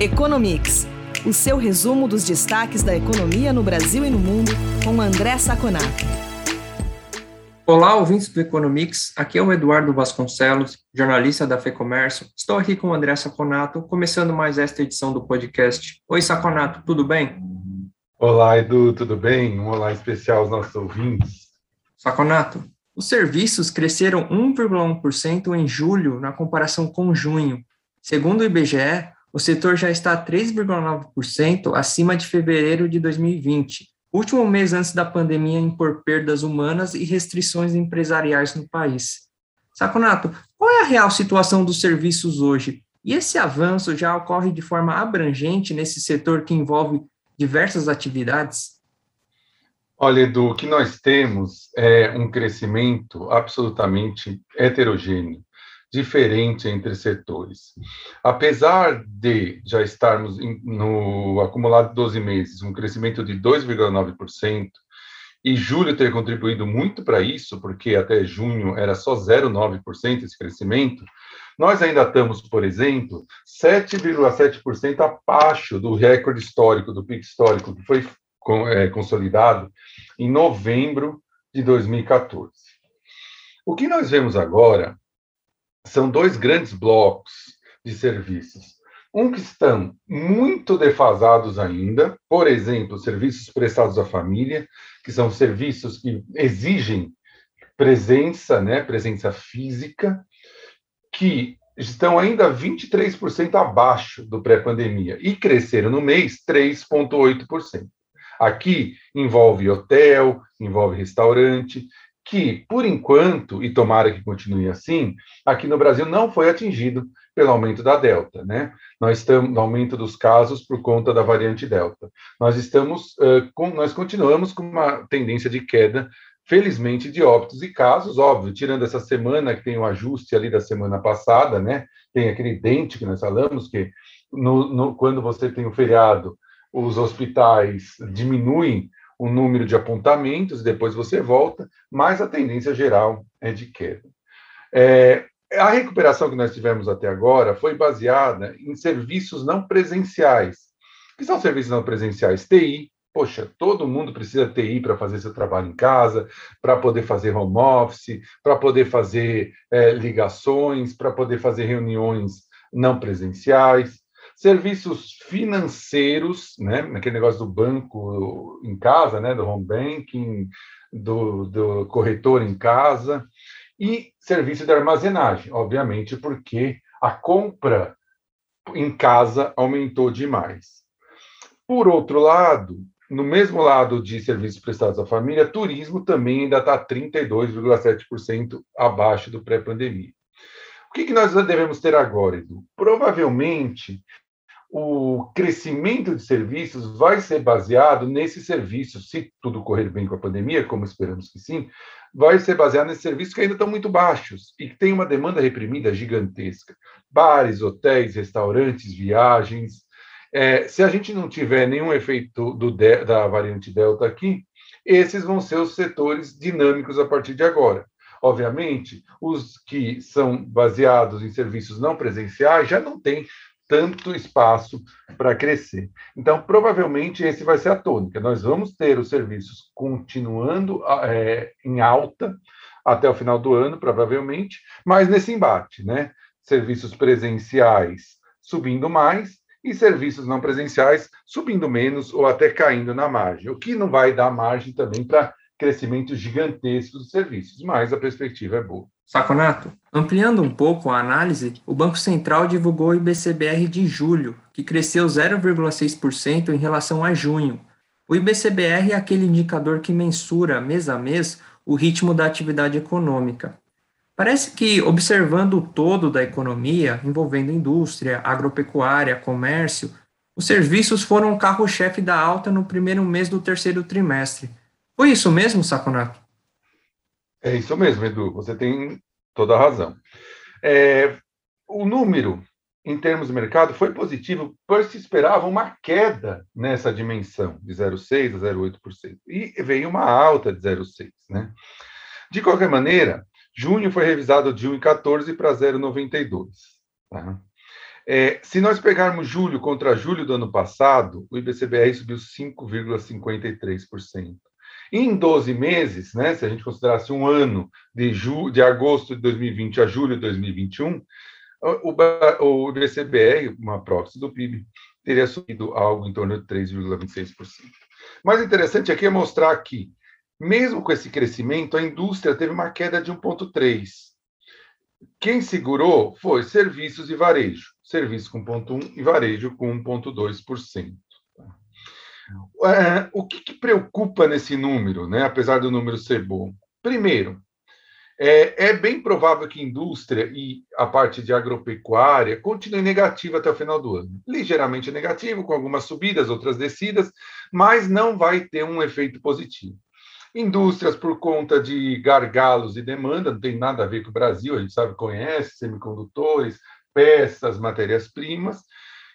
Economics, o seu resumo dos destaques da economia no Brasil e no mundo, com André Saconato. Olá, ouvintes do Economics. Aqui é o Eduardo Vasconcelos, jornalista da FEComércio. Estou aqui com o André Saconato, começando mais esta edição do podcast. Oi, Saconato, tudo bem? Olá, Edu, tudo bem? Um olá especial aos nossos ouvintes. Saconato, os serviços cresceram 1,1% em julho na comparação com junho. Segundo o IBGE, o setor já está 3,9% acima de fevereiro de 2020, último mês antes da pandemia impor perdas humanas e restrições empresariais no país. Saconato, qual é a real situação dos serviços hoje? E esse avanço já ocorre de forma abrangente nesse setor que envolve diversas atividades? Olha, Edu, o que nós temos é um crescimento absolutamente heterogêneo diferente entre setores. Apesar de já estarmos no acumulado de 12 meses, um crescimento de 2,9%, e julho ter contribuído muito para isso, porque até junho era só 0,9% esse crescimento, nós ainda estamos, por exemplo, 7,7% abaixo do recorde histórico, do pico histórico, que foi é, consolidado em novembro de 2014. O que nós vemos agora são dois grandes blocos de serviços. Um que estão muito defasados ainda, por exemplo, serviços prestados à família, que são serviços que exigem presença, né, presença física, que estão ainda 23% abaixo do pré-pandemia e cresceram no mês 3,8%. Aqui envolve hotel, envolve restaurante, que, por enquanto, e tomara que continue assim, aqui no Brasil não foi atingido pelo aumento da Delta, né? Nós estamos no aumento dos casos por conta da variante Delta. Nós estamos, uh, com, nós continuamos com uma tendência de queda, felizmente, de óbitos e casos, óbvio, tirando essa semana que tem o um ajuste ali da semana passada, né? Tem aquele dente que nós falamos que no, no, quando você tem o feriado, os hospitais diminuem o número de apontamentos, depois você volta, mas a tendência geral é de queda. É, a recuperação que nós tivemos até agora foi baseada em serviços não presenciais. Que são serviços não presenciais? TI. Poxa, todo mundo precisa TI para fazer seu trabalho em casa, para poder fazer home office, para poder fazer é, ligações, para poder fazer reuniões não presenciais serviços financeiros, né, aquele negócio do banco em casa, né, do home banking, do, do corretor em casa, e serviço de armazenagem, obviamente, porque a compra em casa aumentou demais. Por outro lado, no mesmo lado de serviços prestados à família, turismo também ainda está 32,7% abaixo do pré-pandemia. O que, que nós devemos ter agora, Edu? Provavelmente o crescimento de serviços vai ser baseado nesses serviços, se tudo correr bem com a pandemia, como esperamos que sim, vai ser baseado nesses serviços que ainda estão muito baixos e que tem uma demanda reprimida gigantesca. Bares, hotéis, restaurantes, viagens. É, se a gente não tiver nenhum efeito do, da variante Delta aqui, esses vão ser os setores dinâmicos a partir de agora. Obviamente, os que são baseados em serviços não presenciais já não têm tanto espaço para crescer. Então, provavelmente, esse vai ser a tônica. Nós vamos ter os serviços continuando é, em alta até o final do ano, provavelmente, mas nesse embate, né? Serviços presenciais subindo mais e serviços não presenciais subindo menos ou até caindo na margem, o que não vai dar margem também para crescimento gigantesco dos serviços, mas a perspectiva é boa. Saconato, ampliando um pouco a análise, o Banco Central divulgou o IBCBR de julho, que cresceu 0,6% em relação a junho. O IBCBR é aquele indicador que mensura mês a mês o ritmo da atividade econômica. Parece que, observando o todo da economia, envolvendo indústria, agropecuária, comércio, os serviços foram o carro-chefe da alta no primeiro mês do terceiro trimestre. Foi isso mesmo, Saconato? É isso mesmo, Edu, você tem toda a razão. É, o número, em termos de mercado, foi positivo, pois se esperava uma queda nessa dimensão, de 0,6% a 0,8%, e veio uma alta de 0,6%. Né? De qualquer maneira, junho foi revisado de 1,14 para 0,92. Tá? É, se nós pegarmos julho contra julho do ano passado, o IBCBR subiu 5,53%. Em 12 meses, né, se a gente considerasse um ano de, ju de agosto de 2020 a julho de 2021, o, o uma prótese do PIB, teria subido algo em torno de 3,26%. Mais interessante aqui é mostrar que, mesmo com esse crescimento, a indústria teve uma queda de 1,3%. Quem segurou foi serviços e varejo. Serviço com 1,1% e varejo com 1,2%. É, o que, que, preocupa nesse número, né, apesar do número ser bom? Primeiro, é, é, bem provável que a indústria e a parte de agropecuária continue negativa até o final do ano. Ligeiramente negativo, com algumas subidas, outras descidas, mas não vai ter um efeito positivo. Indústrias, por conta de gargalos e demanda, não tem nada a ver com o Brasil, a gente sabe, conhece, semicondutores, peças, matérias-primas,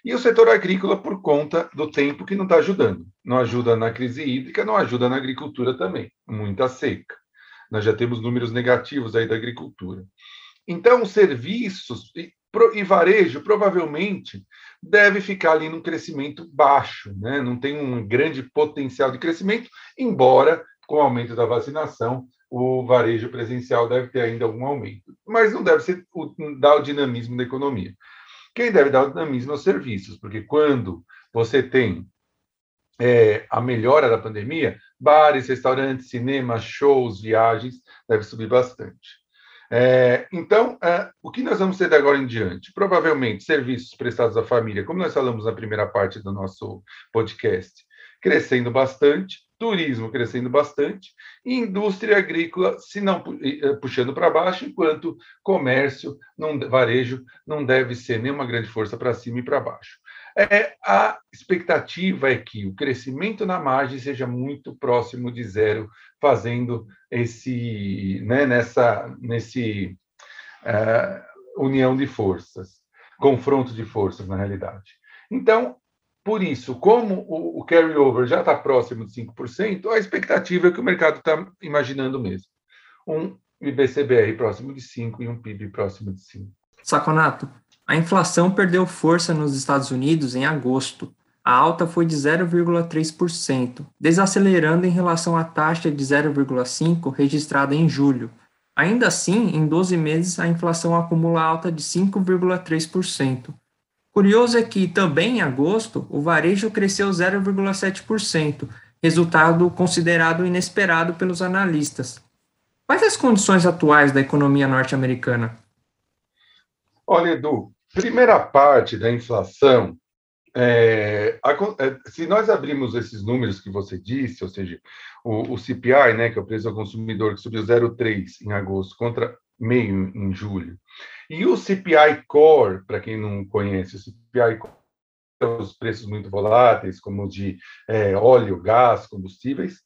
e o setor agrícola por conta do tempo que não está ajudando. Não ajuda na crise hídrica, não ajuda na agricultura também, muita seca. Nós já temos números negativos aí da agricultura. Então, serviços e, varejo provavelmente deve ficar ali num crescimento baixo, né? não tem um grande potencial de crescimento, embora com o aumento da vacinação o varejo presencial deve ter ainda algum aumento, mas não deve ser dar o dinamismo da economia. Quem deve dar o dinamismo aos serviços, porque quando você tem é, a melhora da pandemia, bares, restaurantes, cinemas, shows, viagens, deve subir bastante. É, então, é, o que nós vamos ter de agora em diante? Provavelmente serviços prestados à família, como nós falamos na primeira parte do nosso podcast, crescendo bastante, turismo crescendo bastante, e indústria agrícola, se não eh, puxando para baixo, enquanto comércio, não, varejo, não deve ser nenhuma grande força para cima e para baixo. É, a expectativa é que o crescimento na margem seja muito próximo de zero, fazendo esse, né, nessa, nesse uh, união de forças, confronto de forças na realidade. Então, por isso, como o, o carry-over já está próximo de 5%, a expectativa é que o mercado está imaginando mesmo. Um IBCBR próximo de 5% e um PIB próximo de 5%. Saconato, a inflação perdeu força nos Estados Unidos em agosto. A alta foi de 0,3%, desacelerando em relação à taxa de 0,5% registrada em julho. Ainda assim, em 12 meses, a inflação acumula alta de 5,3%. Curioso é que também em agosto o varejo cresceu 0,7%, resultado considerado inesperado pelos analistas. Quais as condições atuais da economia norte-americana? Olha, Edu, primeira parte da inflação, é, é, se nós abrimos esses números que você disse, ou seja, o, o CPI, né, que é o preço ao consumidor, que subiu 0,3 em agosto contra meio em julho, e o CPI Core, para quem não conhece, o CPI Core os preços muito voláteis, como de é, óleo, gás, combustíveis,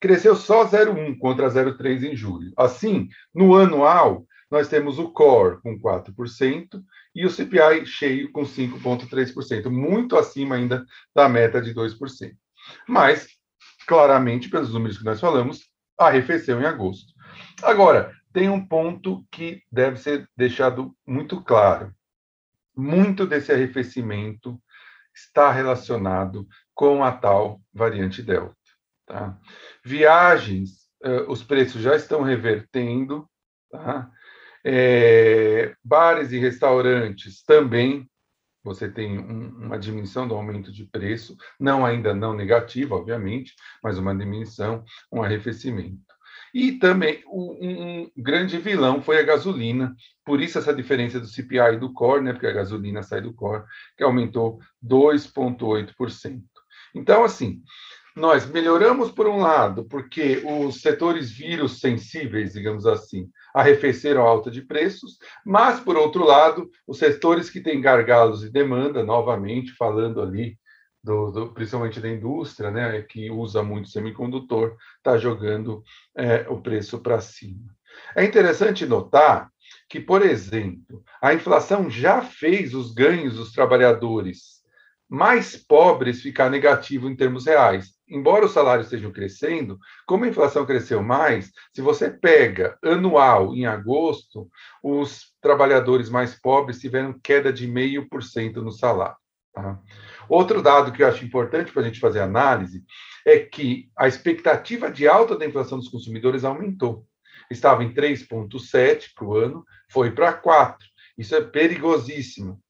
cresceu só 0,1 contra 0,3 em julho. Assim, no anual, nós temos o core com 4% e o CPI cheio com 5,3%, muito acima ainda da meta de 2%. Mas, claramente, pelos números que nós falamos, arrefeceu em agosto. Agora, tem um ponto que deve ser deixado muito claro. Muito desse arrefecimento está relacionado com a tal variante Delta. Tá? Viagens, uh, os preços já estão revertendo, tá? É, bares e restaurantes também, você tem um, uma diminuição do aumento de preço, não ainda não negativa, obviamente, mas uma diminuição, um arrefecimento. E também um, um, grande vilão foi a gasolina, por isso essa diferença do CPI e do core, né, porque a gasolina sai do core, que aumentou 2,8%. Então, assim, nós melhoramos por um lado, porque os setores vírus sensíveis, digamos assim, arrefeceram a alta de preços, mas, por outro lado, os setores que têm gargalos de demanda, novamente falando ali do, do, principalmente da indústria, né, que usa muito semicondutor, está jogando é, o preço para cima. É interessante notar que, por exemplo, a inflação já fez os ganhos dos trabalhadores mais pobres ficar negativo em termos reais. embora os salários estejam crescendo, como a inflação cresceu mais, se você pega anual em agosto, os trabalhadores mais pobres tiveram queda de 0,5% no salário. Tá? Outro dado que eu acho importante para a gente fazer análise é que a expectativa de alta da inflação dos consumidores aumentou. Estava em 3,7 para o ano, foi para 4. Isso é perigosíssimo,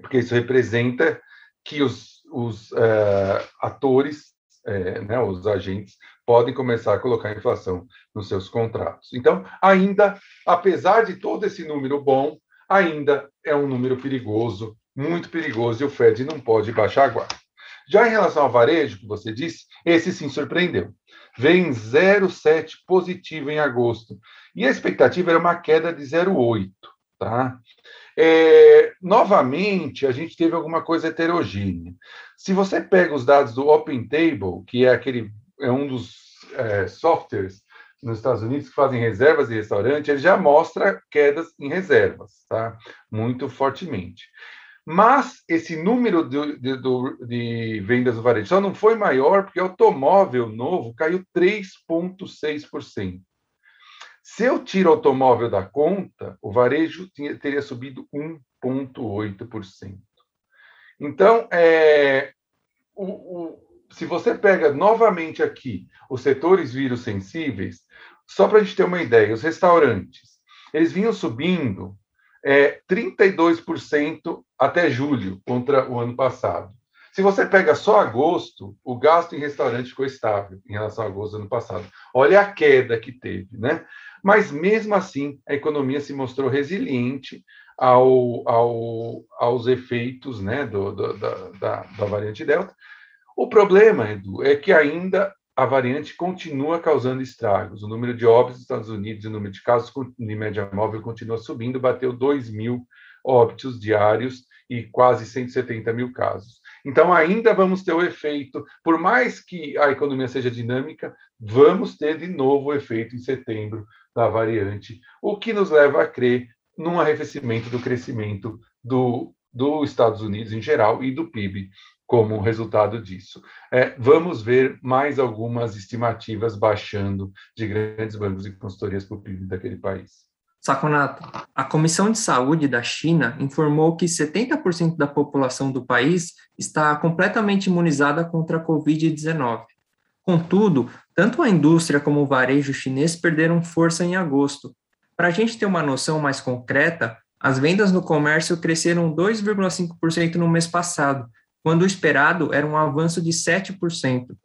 porque isso representa que os, os uh, atores, é, né, os agentes, podem começar a colocar inflação nos seus contratos. Então, ainda, apesar de todo esse número bom, ainda é um número perigoso, muito perigoso, e o Fed não pode baixar a guarda. Já em relação ao varejo, que você disse, esse sim surpreendeu. Vem 0,7 positivo em agosto. E a expectativa era uma queda de 0,8. Tá? É, novamente, a gente teve alguma coisa heterogênea. Se você pega os dados do Open Table, que é aquele é um dos é, softwares nos Estados Unidos que fazem reservas de restaurante, ele já mostra quedas em reservas, tá? Muito fortemente. Mas esse número de, de, de vendas do varejo só não foi maior porque automóvel novo caiu 3,6%. Se eu tiro o automóvel da conta, o varejo tinha, teria subido 1,8%. Então, é, o, o, se você pega novamente aqui os setores vírus sensíveis, só para a gente ter uma ideia, os restaurantes, eles vinham subindo é, 32% até julho contra o ano passado. Se você pega só agosto, o gasto em restaurante ficou estável em relação a agosto do ano passado. Olha a queda que teve, né? Mas mesmo assim, a economia se mostrou resiliente ao, ao, aos efeitos né, do, do, da, da, da variante Delta. O problema, Edu, é que ainda a variante continua causando estragos. O número de óbitos nos Estados Unidos e o número de casos de média móvel continua subindo, bateu 2 mil óbitos diários e quase 170 mil casos. Então, ainda vamos ter o efeito, por mais que a economia seja dinâmica, vamos ter de novo o efeito em setembro da variante, o que nos leva a crer num arrefecimento do crescimento do, dos Estados Unidos em geral e do PIB como resultado disso. É, vamos ver mais algumas estimativas baixando de grandes bancos e consultorias para o PIB daquele país. Saconato, a Comissão de Saúde da China informou que 70% da população do país está completamente imunizada contra a Covid-19. Contudo, tanto a indústria como o varejo chinês perderam força em agosto. Para a gente ter uma noção mais concreta, as vendas no comércio cresceram 2,5% no mês passado, quando o esperado era um avanço de 7%.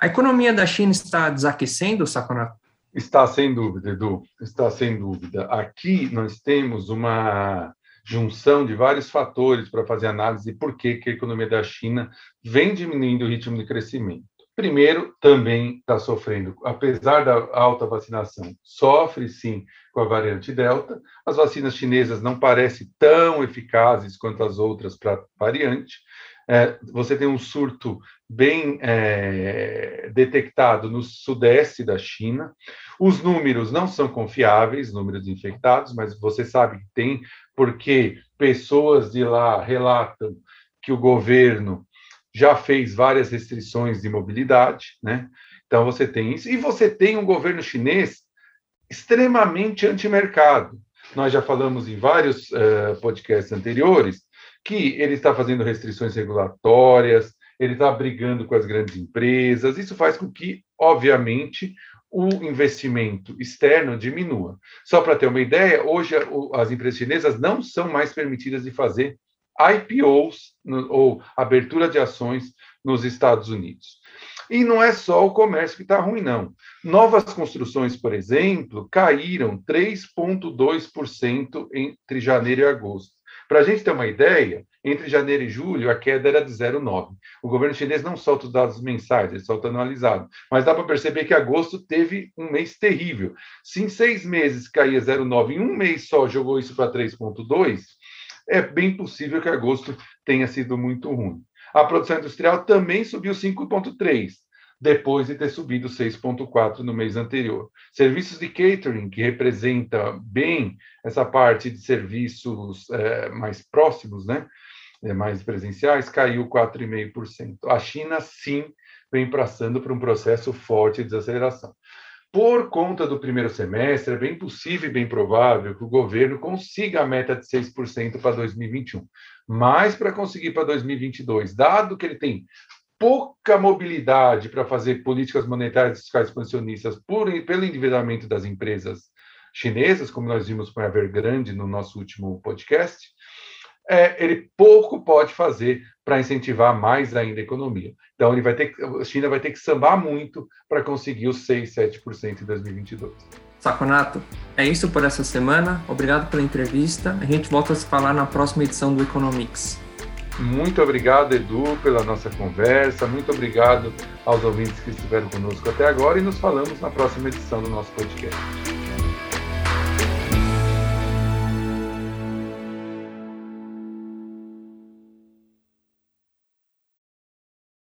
A economia da China está desaquecendo, Saconato? Está sem dúvida, Edu, está sem dúvida. Aqui nós temos uma junção de vários fatores para fazer análise de por que a economia da China vem diminuindo o ritmo de crescimento. Primeiro, também está sofrendo, apesar da alta vacinação, sofre sim com a variante Delta. As vacinas chinesas não parecem tão eficazes quanto as outras para a variante. É, você tem um surto bem é, detectado no sudeste da China. Os números não são confiáveis, números infectados, mas você sabe que tem, porque pessoas de lá relatam que o governo já fez várias restrições de mobilidade, né? Então você tem isso. E você tem um governo chinês extremamente antimercado. Nós já falamos em vários uh, podcasts anteriores que ele está fazendo restrições regulatórias, ele está brigando com as grandes empresas. Isso faz com que, obviamente, o investimento externo diminua. Só para ter uma ideia, hoje as empresas chinesas não são mais permitidas de fazer IPOs ou abertura de ações nos Estados Unidos. E não é só o comércio que está ruim, não. Novas construções, por exemplo, caíram 3,2% entre janeiro e agosto. Para a gente ter uma ideia, entre janeiro e julho, a queda era de 0,9. O governo chinês não solta os dados mensais, ele solta anualizado. Mas dá para perceber que agosto teve um mês terrível. Se em seis meses caía 0,9, em um mês só jogou isso para 3,2, é bem possível que agosto tenha sido muito ruim. A produção industrial também subiu 5,3 depois de ter subido 6,4% no mês anterior. Serviços de catering, que representa bem essa parte de serviços é, mais próximos, né? É, mais presenciais, caiu 4,5%. A China, sim, vem passando por um processo forte de desaceleração. Por conta do primeiro semestre, é bem possível e bem provável que o governo consiga a meta de 6% para 2021. Mas para conseguir para 2022, dado que ele tem pouca mobilidade para fazer políticas monetárias e fiscais expansionistas por, pelo endividamento das empresas chinesas, como nós vimos com a Evergrande no nosso último podcast, é, ele pouco pode fazer para incentivar mais ainda a economia. Então, ele vai ter, a China vai ter que sambar muito para conseguir os 6, 7% em 2022. Saconato, é isso por essa semana. Obrigado pela entrevista. A gente volta a se falar na próxima edição do Economics. Muito obrigado, Edu, pela nossa conversa. Muito obrigado aos ouvintes que estiveram conosco até agora e nos falamos na próxima edição do nosso podcast.